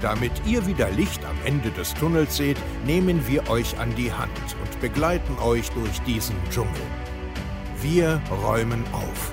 Damit ihr wieder Licht am Ende des Tunnels seht, nehmen wir euch an die Hand und begleiten euch durch diesen Dschungel. Wir räumen auf.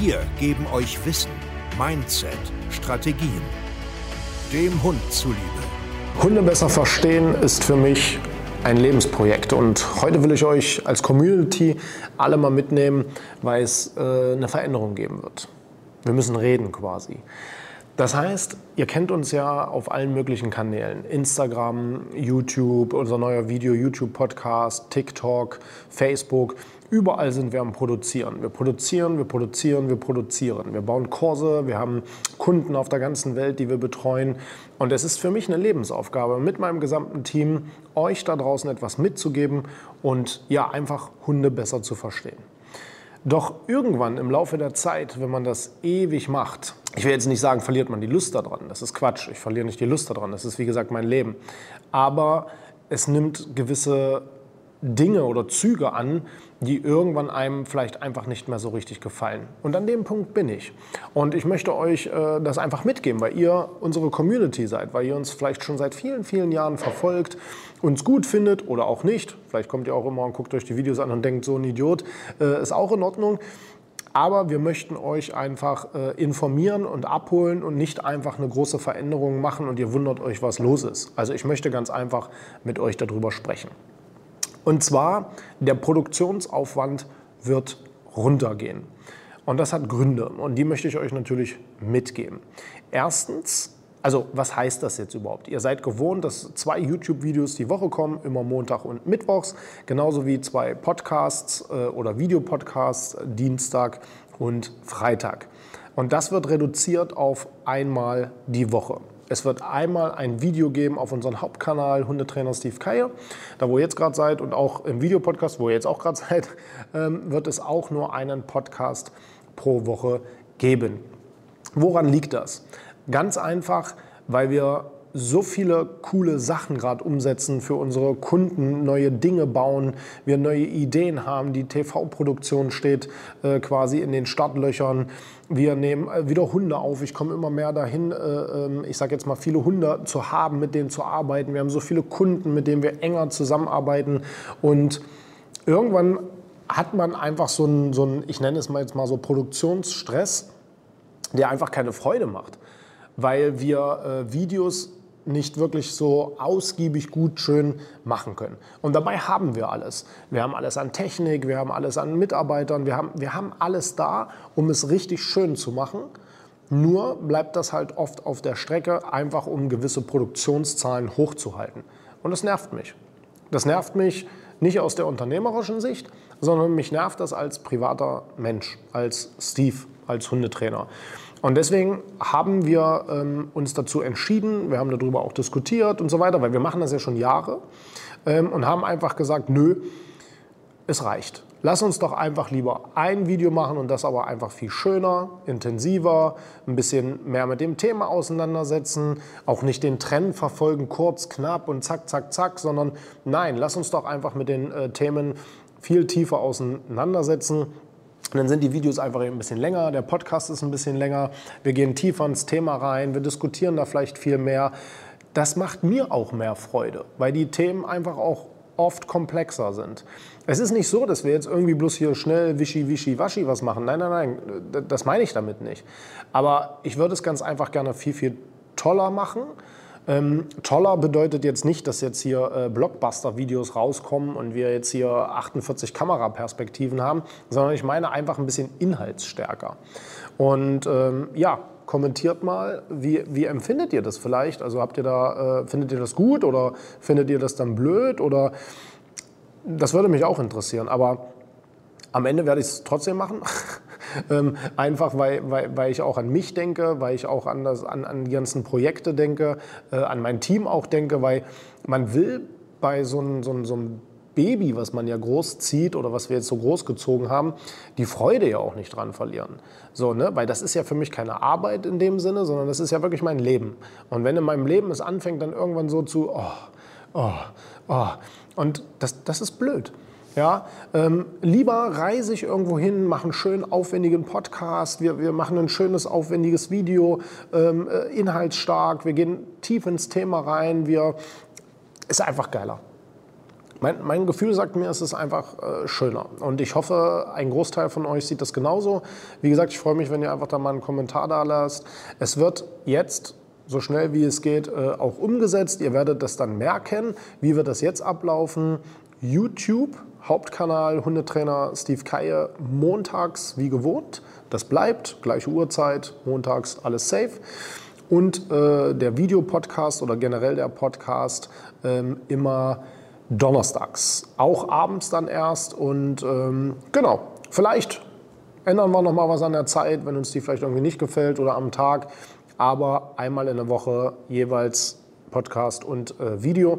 Wir geben euch Wissen, Mindset, Strategien. Dem Hund zuliebe. Hunde besser verstehen ist für mich ein Lebensprojekt und heute will ich euch als Community alle mal mitnehmen, weil es äh, eine Veränderung geben wird. Wir müssen reden quasi. Das heißt, ihr kennt uns ja auf allen möglichen Kanälen. Instagram, YouTube, unser neuer Video-YouTube-Podcast, TikTok, Facebook. Überall sind wir am Produzieren. Wir produzieren, wir produzieren, wir produzieren. Wir bauen Kurse, wir haben Kunden auf der ganzen Welt, die wir betreuen. Und es ist für mich eine Lebensaufgabe, mit meinem gesamten Team euch da draußen etwas mitzugeben und ja, einfach Hunde besser zu verstehen. Doch irgendwann im Laufe der Zeit, wenn man das ewig macht, ich will jetzt nicht sagen, verliert man die Lust daran. Das ist Quatsch. Ich verliere nicht die Lust daran. Das ist, wie gesagt, mein Leben. Aber es nimmt gewisse Dinge oder Züge an, die irgendwann einem vielleicht einfach nicht mehr so richtig gefallen. Und an dem Punkt bin ich. Und ich möchte euch äh, das einfach mitgeben, weil ihr unsere Community seid, weil ihr uns vielleicht schon seit vielen, vielen Jahren verfolgt, uns gut findet oder auch nicht. Vielleicht kommt ihr auch immer und guckt euch die Videos an und denkt, so ein Idiot äh, ist auch in Ordnung. Aber wir möchten euch einfach äh, informieren und abholen und nicht einfach eine große Veränderung machen und ihr wundert euch, was los ist. Also ich möchte ganz einfach mit euch darüber sprechen. Und zwar, der Produktionsaufwand wird runtergehen. Und das hat Gründe und die möchte ich euch natürlich mitgeben. Erstens, also was heißt das jetzt überhaupt? Ihr seid gewohnt, dass zwei YouTube-Videos die Woche kommen, immer Montag und Mittwochs, genauso wie zwei Podcasts äh, oder Videopodcasts Dienstag und Freitag. Und das wird reduziert auf einmal die Woche. Es wird einmal ein Video geben auf unserem Hauptkanal Hundetrainer Steve Keier, da wo ihr jetzt gerade seid und auch im Videopodcast, wo ihr jetzt auch gerade seid, ähm, wird es auch nur einen Podcast pro Woche geben. Woran liegt das? Ganz einfach, weil wir so viele coole Sachen gerade umsetzen für unsere Kunden, neue Dinge bauen, wir neue Ideen haben, die TV-Produktion steht äh, quasi in den Startlöchern. Wir nehmen äh, wieder Hunde auf. Ich komme immer mehr dahin, äh, ähm, ich sage jetzt mal, viele Hunde zu haben, mit denen zu arbeiten. Wir haben so viele Kunden, mit denen wir enger zusammenarbeiten. Und irgendwann hat man einfach so einen, so einen ich nenne es mal jetzt mal so Produktionsstress, der einfach keine Freude macht weil wir äh, Videos nicht wirklich so ausgiebig gut schön machen können. Und dabei haben wir alles. Wir haben alles an Technik, wir haben alles an Mitarbeitern, wir haben, wir haben alles da, um es richtig schön zu machen. Nur bleibt das halt oft auf der Strecke, einfach um gewisse Produktionszahlen hochzuhalten. Und das nervt mich. Das nervt mich nicht aus der unternehmerischen Sicht, sondern mich nervt das als privater Mensch, als Steve, als Hundetrainer. Und deswegen haben wir ähm, uns dazu entschieden, wir haben darüber auch diskutiert und so weiter, weil wir machen das ja schon Jahre ähm, und haben einfach gesagt, nö, es reicht. Lass uns doch einfach lieber ein Video machen und das aber einfach viel schöner, intensiver, ein bisschen mehr mit dem Thema auseinandersetzen, auch nicht den Trend verfolgen, kurz, knapp und zack, zack, zack, sondern nein, lass uns doch einfach mit den äh, Themen viel tiefer auseinandersetzen und dann sind die Videos einfach ein bisschen länger, der Podcast ist ein bisschen länger, wir gehen tiefer ins Thema rein, wir diskutieren da vielleicht viel mehr. Das macht mir auch mehr Freude, weil die Themen einfach auch oft komplexer sind. Es ist nicht so, dass wir jetzt irgendwie bloß hier schnell wischi, wischi, waschi was machen. Nein, nein, nein, das meine ich damit nicht. Aber ich würde es ganz einfach gerne viel, viel toller machen ähm, toller bedeutet jetzt nicht, dass jetzt hier äh, Blockbuster-Videos rauskommen und wir jetzt hier 48 Kameraperspektiven haben, sondern ich meine einfach ein bisschen inhaltsstärker. Und ähm, ja, kommentiert mal, wie, wie empfindet ihr das vielleicht? Also habt ihr da, äh, findet ihr das gut oder findet ihr das dann blöd oder das würde mich auch interessieren. Aber am Ende werde ich es trotzdem machen. Ähm, einfach weil, weil, weil ich auch an mich denke, weil ich auch an, das, an, an die ganzen Projekte denke, äh, an mein Team auch denke, weil man will bei so einem, so so Baby, was man ja großzieht oder was wir jetzt so großgezogen haben, die Freude ja auch nicht dran verlieren. So, ne? Weil das ist ja für mich keine Arbeit in dem Sinne, sondern das ist ja wirklich mein Leben. Und wenn in meinem Leben es anfängt, dann irgendwann so zu, oh, oh, oh, und das, das ist blöd. Ja, ähm, lieber reise ich irgendwo hin, mache einen schönen, aufwendigen Podcast, wir, wir machen ein schönes, aufwendiges Video, ähm, äh, inhaltsstark, wir gehen tief ins Thema rein, wir, ist einfach geiler. Mein, mein, Gefühl sagt mir, es ist einfach äh, schöner. Und ich hoffe, ein Großteil von euch sieht das genauso. Wie gesagt, ich freue mich, wenn ihr einfach da mal einen Kommentar da lasst. Es wird jetzt so schnell wie es geht äh, auch umgesetzt. Ihr werdet das dann merken. Wie wird das jetzt ablaufen? YouTube, Hauptkanal Hundetrainer Steve Keier, montags wie gewohnt. Das bleibt, gleiche Uhrzeit, montags alles safe. Und äh, der Videopodcast oder generell der Podcast ähm, immer donnerstags. Auch abends dann erst. Und ähm, genau, vielleicht ändern wir noch mal was an der Zeit, wenn uns die vielleicht irgendwie nicht gefällt oder am Tag. Aber einmal in der Woche jeweils Podcast und äh, Video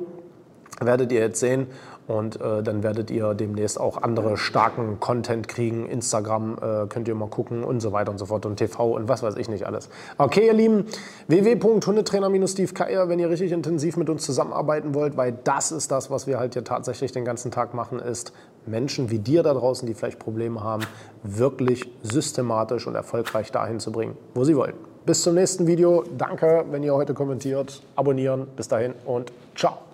werdet ihr jetzt sehen. Und äh, dann werdet ihr demnächst auch andere starken Content kriegen. Instagram äh, könnt ihr mal gucken und so weiter und so fort. Und TV und was weiß ich nicht alles. Okay, ihr Lieben, www.hundetrainer-steve Keier, wenn ihr richtig intensiv mit uns zusammenarbeiten wollt, weil das ist das, was wir halt hier tatsächlich den ganzen Tag machen, ist Menschen wie dir da draußen, die vielleicht Probleme haben, wirklich systematisch und erfolgreich dahin zu bringen, wo sie wollen. Bis zum nächsten Video. Danke, wenn ihr heute kommentiert, abonnieren. Bis dahin und ciao.